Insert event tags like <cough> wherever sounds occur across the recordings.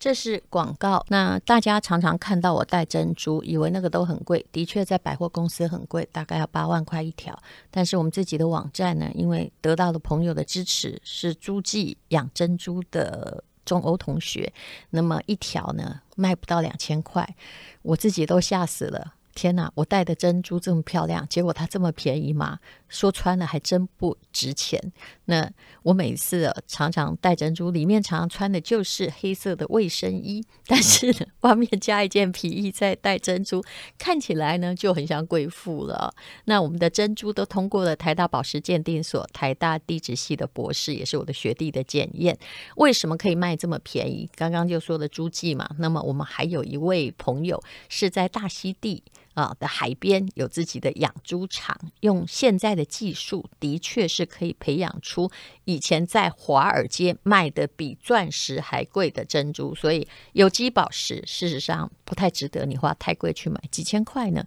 这是广告。那大家常常看到我戴珍珠，以为那个都很贵。的确，在百货公司很贵，大概要八万块一条。但是我们自己的网站呢，因为得到了朋友的支持，是诸暨养珍珠的中欧同学，那么一条呢卖不到两千块，我自己都吓死了。天哪，我戴的珍珠这么漂亮，结果它这么便宜吗？说穿了还真不值钱。那我每次常常戴珍珠，里面常常穿的就是黑色的卫生衣，<laughs> 但是，外面加一件皮衣再戴珍珠，看起来呢就很像贵妇了。那我们的珍珠都通过了台大宝石鉴定所、台大地质系的博士，也是我的学弟的检验。为什么可以卖这么便宜？刚刚就说的诸暨嘛。那么我们还有一位朋友是在大溪地。啊的海边有自己的养猪场，用现在的技术，的确是可以培养出以前在华尔街卖的比钻石还贵的珍珠。所以有机宝石事实上不太值得你花太贵去买，几千块呢。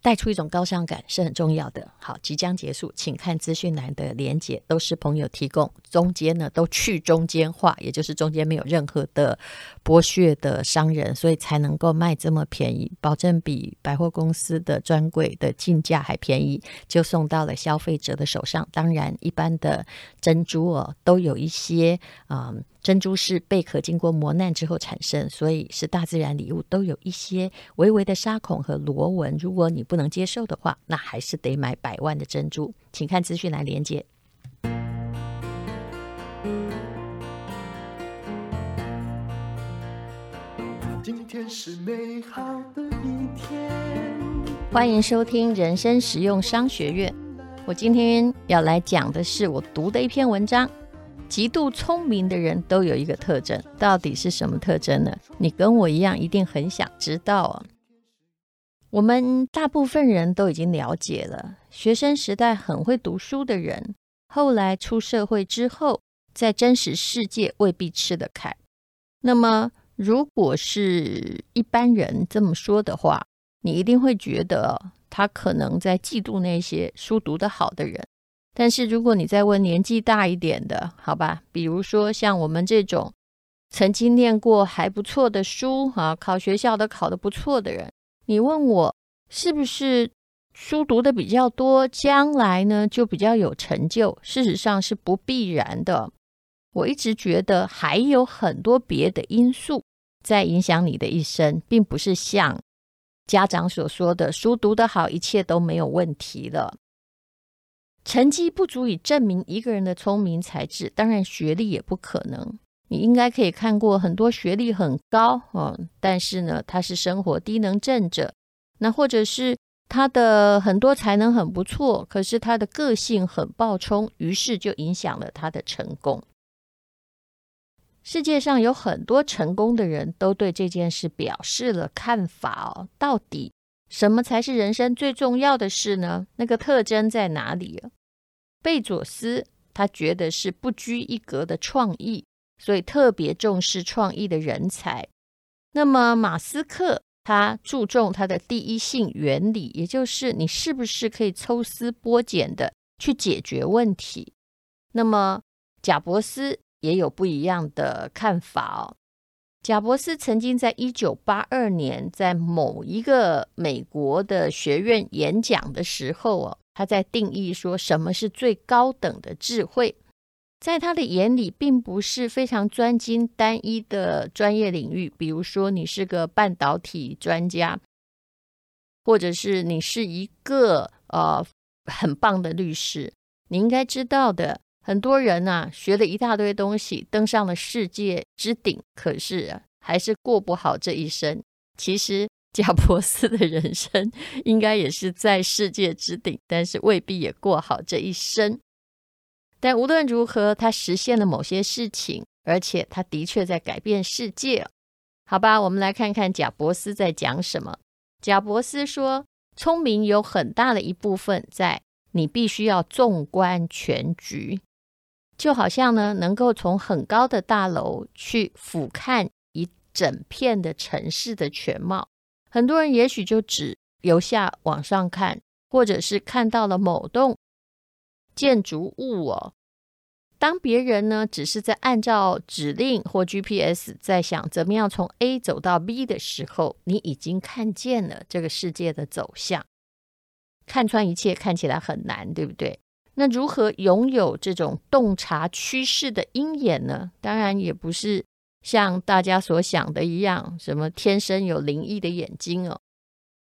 带出一种高尚感是很重要的。好，即将结束，请看资讯栏的连接，都是朋友提供，中间呢都去中间化，也就是中间没有任何的剥削的商人，所以才能够卖这么便宜，保证比百货公司的专柜的进价还便宜，就送到了消费者的手上。当然，一般的珍珠哦，都有一些啊。嗯珍珠是贝壳经过磨难之后产生，所以是大自然礼物，都有一些微微的沙孔和螺纹。如果你不能接受的话，那还是得买百万的珍珠。请看资讯来连接。今天是美好的一天。欢迎收听人生实用商学院。我今天要来讲的是我读的一篇文章。极度聪明的人都有一个特征，到底是什么特征呢？你跟我一样，一定很想知道啊。我们大部分人都已经了解了，学生时代很会读书的人，后来出社会之后，在真实世界未必吃得开。那么，如果是一般人这么说的话，你一定会觉得他可能在嫉妒那些书读得好的人。但是如果你再问年纪大一点的，好吧，比如说像我们这种曾经念过还不错的书啊，考学校的考得不错的人，你问我是不是书读得比较多，将来呢就比较有成就？事实上是不必然的。我一直觉得还有很多别的因素在影响你的一生，并不是像家长所说的，书读得好，一切都没有问题了。成绩不足以证明一个人的聪明才智，当然学历也不可能。你应该可以看过很多学历很高，嗯，但是呢，他是生活低能症者，那或者是他的很多才能很不错，可是他的个性很暴冲，于是就影响了他的成功。世界上有很多成功的人都对这件事表示了看法哦，到底什么才是人生最重要的事呢？那个特征在哪里啊？贝佐斯他觉得是不拘一格的创意，所以特别重视创意的人才。那么马斯克他注重他的第一性原理，也就是你是不是可以抽丝剥茧的去解决问题。那么贾伯斯也有不一样的看法哦。贾伯斯曾经在一九八二年在某一个美国的学院演讲的时候哦。他在定义说什么是最高等的智慧，在他的眼里，并不是非常专精单一的专业领域，比如说你是个半导体专家，或者是你是一个呃很棒的律师。你应该知道的，很多人呐、啊、学了一大堆东西，登上了世界之顶，可是、还是过不好这一生。其实。贾伯斯的人生应该也是在世界之顶，但是未必也过好这一生。但无论如何，他实现了某些事情，而且他的确在改变世界。好吧，我们来看看贾伯斯在讲什么。贾伯斯说：“聪明有很大的一部分在你必须要纵观全局，就好像呢，能够从很高的大楼去俯瞰一整片的城市的全貌。”很多人也许就只由下往上看，或者是看到了某栋建筑物哦，当别人呢只是在按照指令或 GPS 在想怎么样从 A 走到 B 的时候，你已经看见了这个世界的走向，看穿一切看起来很难，对不对？那如何拥有这种洞察趋势的鹰眼呢？当然也不是像大家所想的一样，什么天生有灵异的眼睛哦。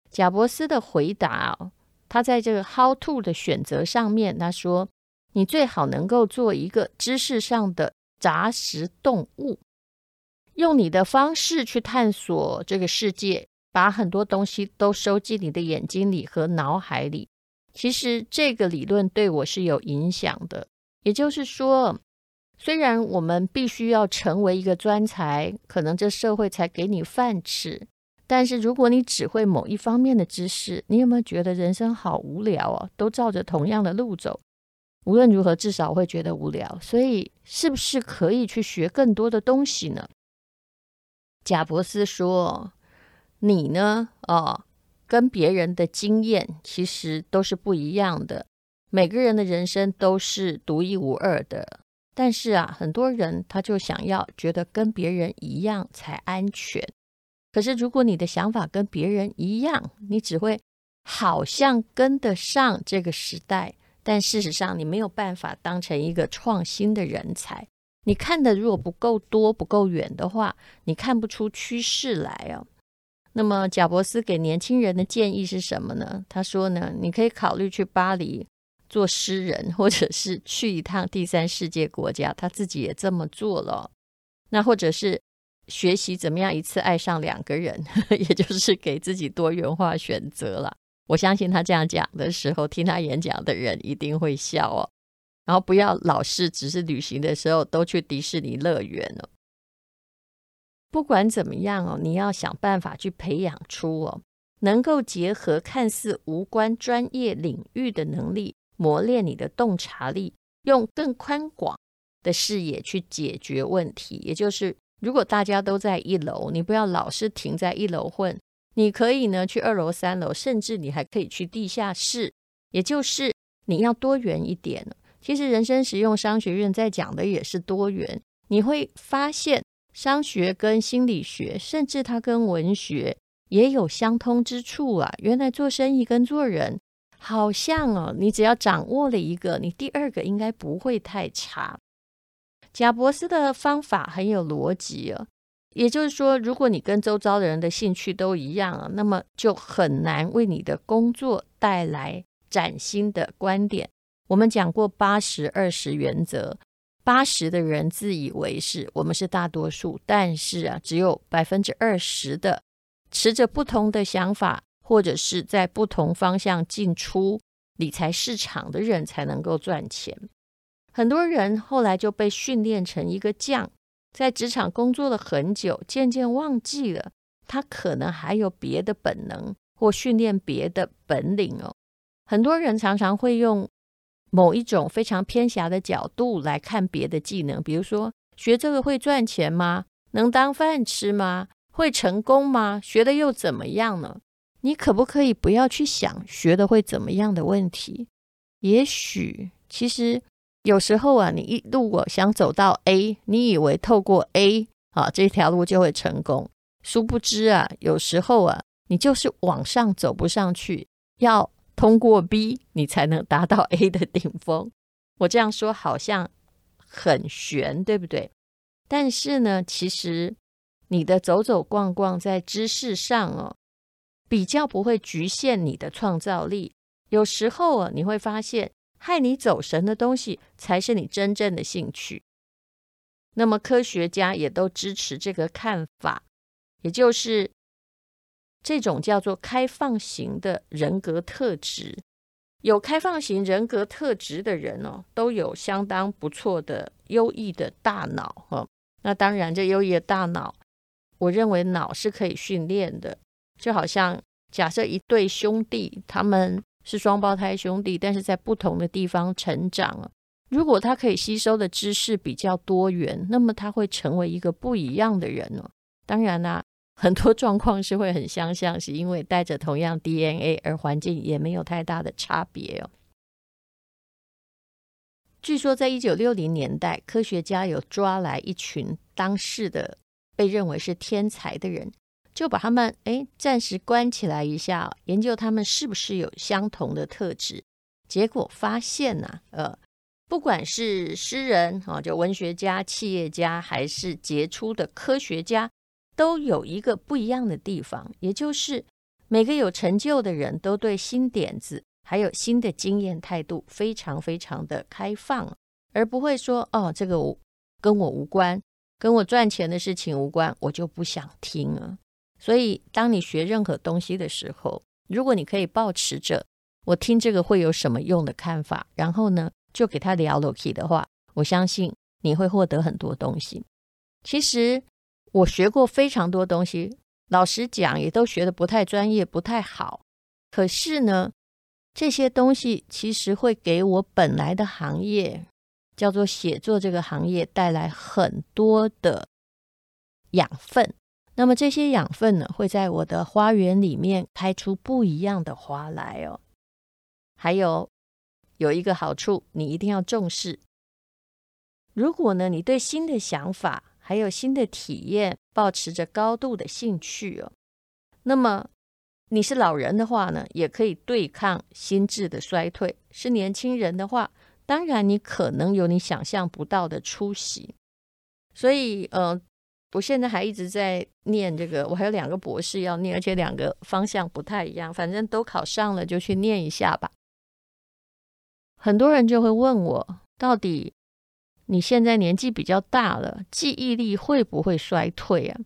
贾伯斯的回答哦，他在这个 How to 的选择上面，他说。你最好能够做一个知识上的杂食动物，用你的方式去探索这个世界，把很多东西都收进你的眼睛里和脑海里。其实这个理论对我是有影响的。也就是说，虽然我们必须要成为一个专才，可能这社会才给你饭吃，但是如果你只会某一方面的知识，你有没有觉得人生好无聊啊？都照着同样的路走。无论如何，至少会觉得无聊。所以，是不是可以去学更多的东西呢？贾伯斯说：“你呢？哦，跟别人的经验其实都是不一样的。每个人的人生都是独一无二的。但是啊，很多人他就想要觉得跟别人一样才安全。可是，如果你的想法跟别人一样，你只会好像跟得上这个时代。”但事实上，你没有办法当成一个创新的人才。你看的如果不够多、不够远的话，你看不出趋势来哦。那么，贾伯斯给年轻人的建议是什么呢？他说呢，你可以考虑去巴黎做诗人，或者是去一趟第三世界国家。他自己也这么做了。那或者是学习怎么样一次爱上两个人，<laughs> 也就是给自己多元化选择了。我相信他这样讲的时候，听他演讲的人一定会笑哦。然后不要老是只是旅行的时候都去迪士尼乐园哦。不管怎么样哦，你要想办法去培养出哦，能够结合看似无关专业领域的能力，磨练你的洞察力，用更宽广的视野去解决问题。也就是，如果大家都在一楼，你不要老是停在一楼混。你可以呢去二楼、三楼，甚至你还可以去地下室，也就是你要多元一点。其实人生实用商学院在讲的也是多元。你会发现商学跟心理学，甚至它跟文学也有相通之处啊。原来做生意跟做人好像哦，你只要掌握了一个，你第二个应该不会太差。贾伯斯的方法很有逻辑哦。也就是说，如果你跟周遭的人的兴趣都一样啊，那么就很难为你的工作带来崭新的观点。我们讲过八十二十原则，八十的人自以为是我们是大多数，但是啊，只有百分之二十的持着不同的想法，或者是在不同方向进出理财市场的人才能够赚钱。很多人后来就被训练成一个将。在职场工作了很久，渐渐忘记了他可能还有别的本能或训练别的本领哦。很多人常常会用某一种非常偏狭的角度来看别的技能，比如说学这个会赚钱吗？能当饭吃吗？会成功吗？学的又怎么样呢？你可不可以不要去想学的会怎么样的问题？也许其实。有时候啊，你一路我想走到 A，你以为透过 A 啊这条路就会成功，殊不知啊，有时候啊，你就是往上走不上去，要通过 B，你才能达到 A 的顶峰。我这样说好像很玄，对不对？但是呢，其实你的走走逛逛在知识上哦，比较不会局限你的创造力。有时候啊，你会发现。害你走神的东西，才是你真正的兴趣。那么科学家也都支持这个看法，也就是这种叫做开放型的人格特质。有开放型人格特质的人哦，都有相当不错的优异的大脑哈。那当然，这优异的大脑，我认为脑是可以训练的。就好像假设一对兄弟，他们。是双胞胎兄弟，但是在不同的地方成长。如果他可以吸收的知识比较多元，那么他会成为一个不一样的人哦。当然啦，很多状况是会很相像，是因为带着同样 DNA，而环境也没有太大的差别哦。据说在一九六零年代，科学家有抓来一群当时的被认为是天才的人，就把他们哎暂时关起来一下，研究他们是不是有相同的特质。结果发现呢、呃，不管是诗人啊，就文学家、企业家，还是杰出的科学家，都有一个不一样的地方，也就是每个有成就的人都对新点子还有新的经验态度非常非常的开放，而不会说哦，这个跟我无关，跟我赚钱的事情无关，我就不想听了。所以，当你学任何东西的时候，如果你可以保持着。我听这个会有什么用的看法，然后呢，就给他聊下去的话，我相信你会获得很多东西。其实我学过非常多东西，老实讲，也都学的不太专业，不太好。可是呢，这些东西其实会给我本来的行业，叫做写作这个行业，带来很多的养分。那么这些养分呢，会在我的花园里面开出不一样的花来哦。还有有一个好处，你一定要重视。如果呢，你对新的想法还有新的体验保持着高度的兴趣哦，那么你是老人的话呢，也可以对抗心智的衰退；是年轻人的话，当然你可能有你想象不到的出息。所以，呃，我现在还一直在念这个，我还有两个博士要念，而且两个方向不太一样，反正都考上了，就去念一下吧。很多人就会问我，到底你现在年纪比较大了，记忆力会不会衰退啊？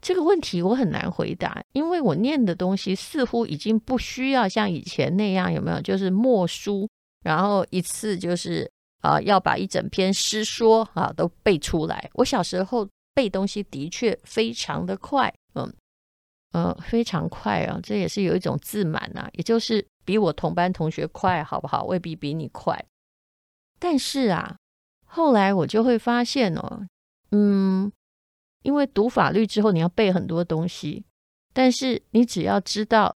这个问题我很难回答，因为我念的东西似乎已经不需要像以前那样，有没有？就是默书，然后一次就是啊，要把一整篇诗说啊都背出来。我小时候背东西的确非常的快，嗯。呃，非常快啊，这也是有一种自满呐、啊，也就是比我同班同学快，好不好？未必比你快。但是啊，后来我就会发现哦，嗯，因为读法律之后你要背很多东西，但是你只要知道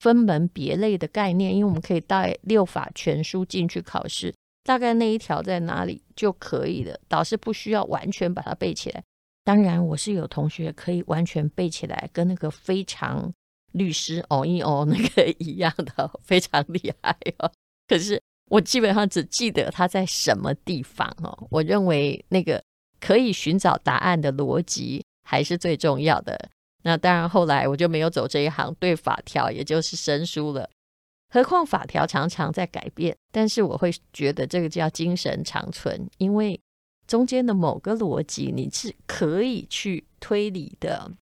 分门别类的概念，因为我们可以带六法全书进去考试，大概那一条在哪里就可以了，导师不需要完全把它背起来。当然，我是有同学可以完全背起来，跟那个非常律师哦一哦那个 <laughs> 一样的，非常厉害哦。可是我基本上只记得他在什么地方哦。我认为那个可以寻找答案的逻辑还是最重要的。那当然，后来我就没有走这一行，对法条也就是生疏了。何况法条常常在改变，但是我会觉得这个叫精神长存，因为。中间的某个逻辑，你是可以去推理的。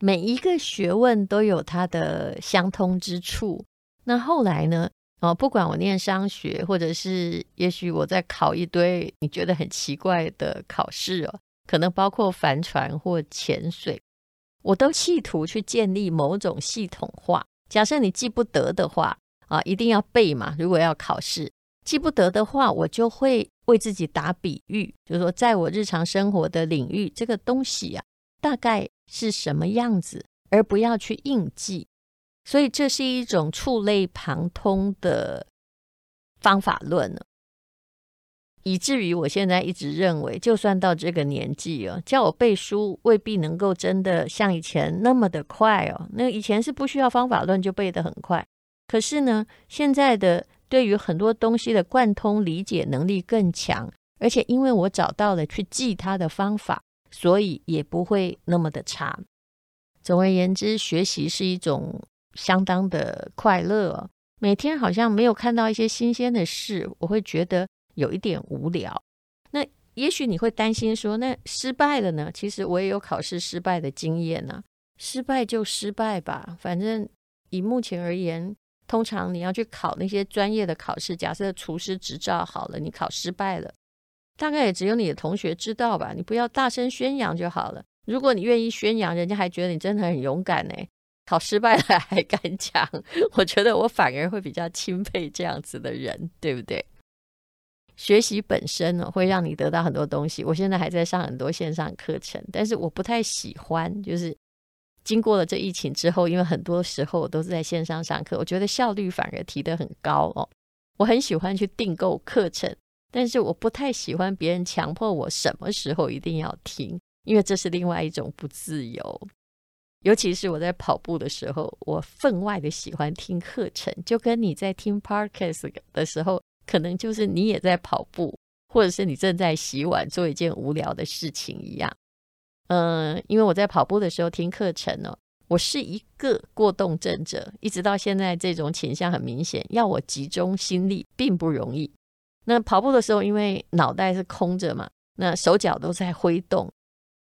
每一个学问都有它的相通之处。那后来呢？哦，不管我念商学，或者是也许我在考一堆你觉得很奇怪的考试哦，可能包括帆船或潜水，我都企图去建立某种系统化。假设你记不得的话啊，一定要背嘛。如果要考试，记不得的话，我就会。为自己打比喻，就是说，在我日常生活的领域，这个东西啊，大概是什么样子，而不要去硬记。所以，这是一种触类旁通的方法论呢，以至于我现在一直认为，就算到这个年纪哦，叫我背书，未必能够真的像以前那么的快哦。那以前是不需要方法论就背得很快，可是呢，现在的。对于很多东西的贯通理解能力更强，而且因为我找到了去记它的方法，所以也不会那么的差。总而言之，学习是一种相当的快乐。每天好像没有看到一些新鲜的事，我会觉得有一点无聊。那也许你会担心说，那失败了呢？其实我也有考试失败的经验呢。失败就失败吧，反正以目前而言。通常你要去考那些专业的考试，假设厨师执照好了，你考失败了，大概也只有你的同学知道吧。你不要大声宣扬就好了。如果你愿意宣扬，人家还觉得你真的很勇敢呢。考失败了还敢讲，<laughs> 我觉得我反而会比较钦佩这样子的人，对不对？学习本身呢，会让你得到很多东西。我现在还在上很多线上课程，但是我不太喜欢，就是。经过了这疫情之后，因为很多时候我都是在线上上课，我觉得效率反而提得很高哦。我很喜欢去订购课程，但是我不太喜欢别人强迫我什么时候一定要听，因为这是另外一种不自由。尤其是我在跑步的时候，我分外的喜欢听课程，就跟你在听 podcast 的时候，可能就是你也在跑步，或者是你正在洗碗做一件无聊的事情一样。嗯、因为我在跑步的时候听课程、哦，我是一个过动症者，一直到现在这种倾向很明显，要我集中心力并不容易。那跑步的时候，因为脑袋是空着嘛，那手脚都在挥动，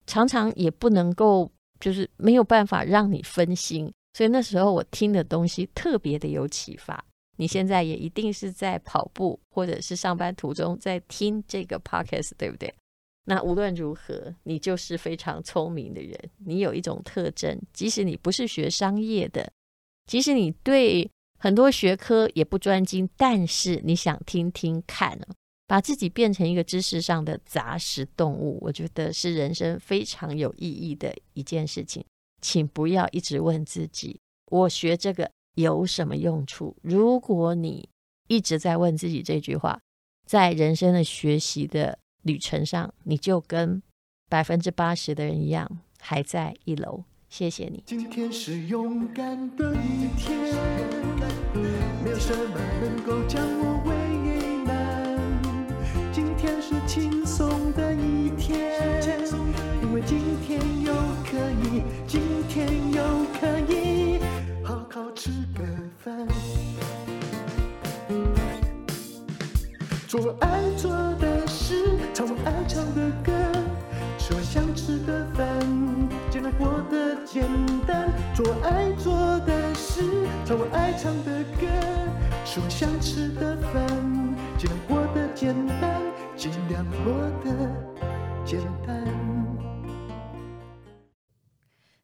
常常也不能够。就是没有办法让你分心，所以那时候我听的东西特别的有启发。你现在也一定是在跑步或者是上班途中在听这个 podcast，对不对？那无论如何，你就是非常聪明的人。你有一种特征，即使你不是学商业的，即使你对很多学科也不专精，但是你想听听看。把自己变成一个知识上的杂食动物，我觉得是人生非常有意义的一件事情。请不要一直问自己：我学这个有什么用处？如果你一直在问自己这句话，在人生的学习的旅程上，你就跟百分之八十的人一样，还在一楼。谢谢你。今天是勇敢的一天，没有什么能够将我为轻松的一天，因为今天又可以，今天又可以好好吃个饭，做爱做的唱我爱唱的歌，吃我想吃的饭，尽量过得简单。做爱做的事，唱我爱唱的歌，吃我想吃的饭，尽量过得简单。尽量过得简单。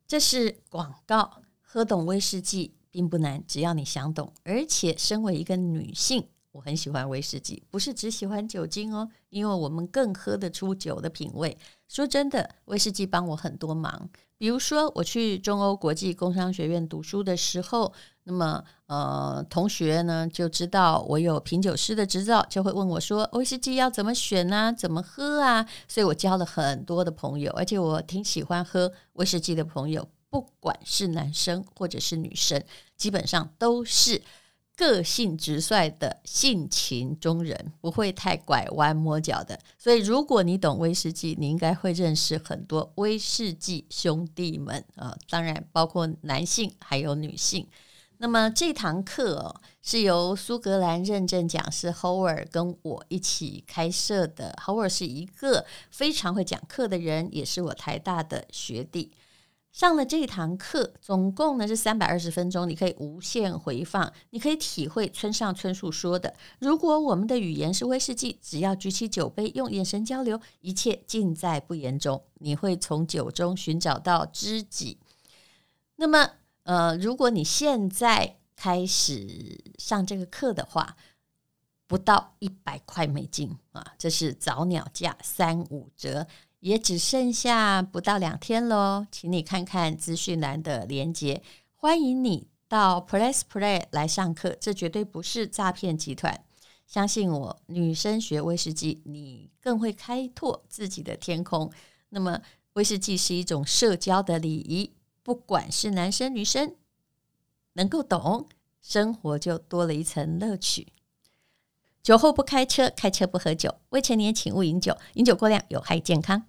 这是广告。喝懂威士忌并不难，只要你想懂。而且，身为一个女性，我很喜欢威士忌，不是只喜欢酒精哦，因为我们更喝得出酒的品味。说真的，威士忌帮我很多忙。比如说，我去中欧国际工商学院读书的时候。那么，呃，同学呢就知道我有品酒师的执照，就会问我说：“威士忌要怎么选啊？怎么喝啊？”所以我交了很多的朋友，而且我挺喜欢喝威士忌的朋友，不管是男生或者是女生，基本上都是个性直率的性情中人，不会太拐弯抹角的。所以，如果你懂威士忌，你应该会认识很多威士忌兄弟们啊，呃，当然包括男性还有女性。那么这堂课哦，是由苏格兰认证讲师 Howard 跟我一起开设的。Howard 是一个非常会讲课的人，也是我台大的学弟。上了这堂课，总共呢是三百二十分钟，你可以无限回放，你可以体会村上春树说的：“如果我们的语言是威士忌，只要举起酒杯，用眼神交流，一切尽在不言中。”你会从酒中寻找到知己。那么。呃，如果你现在开始上这个课的话，不到一百块美金啊，这是早鸟价三五折，也只剩下不到两天喽，请你看看资讯栏的链接，欢迎你到 Press Play 来上课，这绝对不是诈骗集团，相信我，女生学威士忌，你更会开拓自己的天空。那么，威士忌是一种社交的礼仪。不管是男生女生，能够懂，生活就多了一层乐趣。酒后不开车，开车不喝酒。未成年请勿饮酒，饮酒过量有害健康。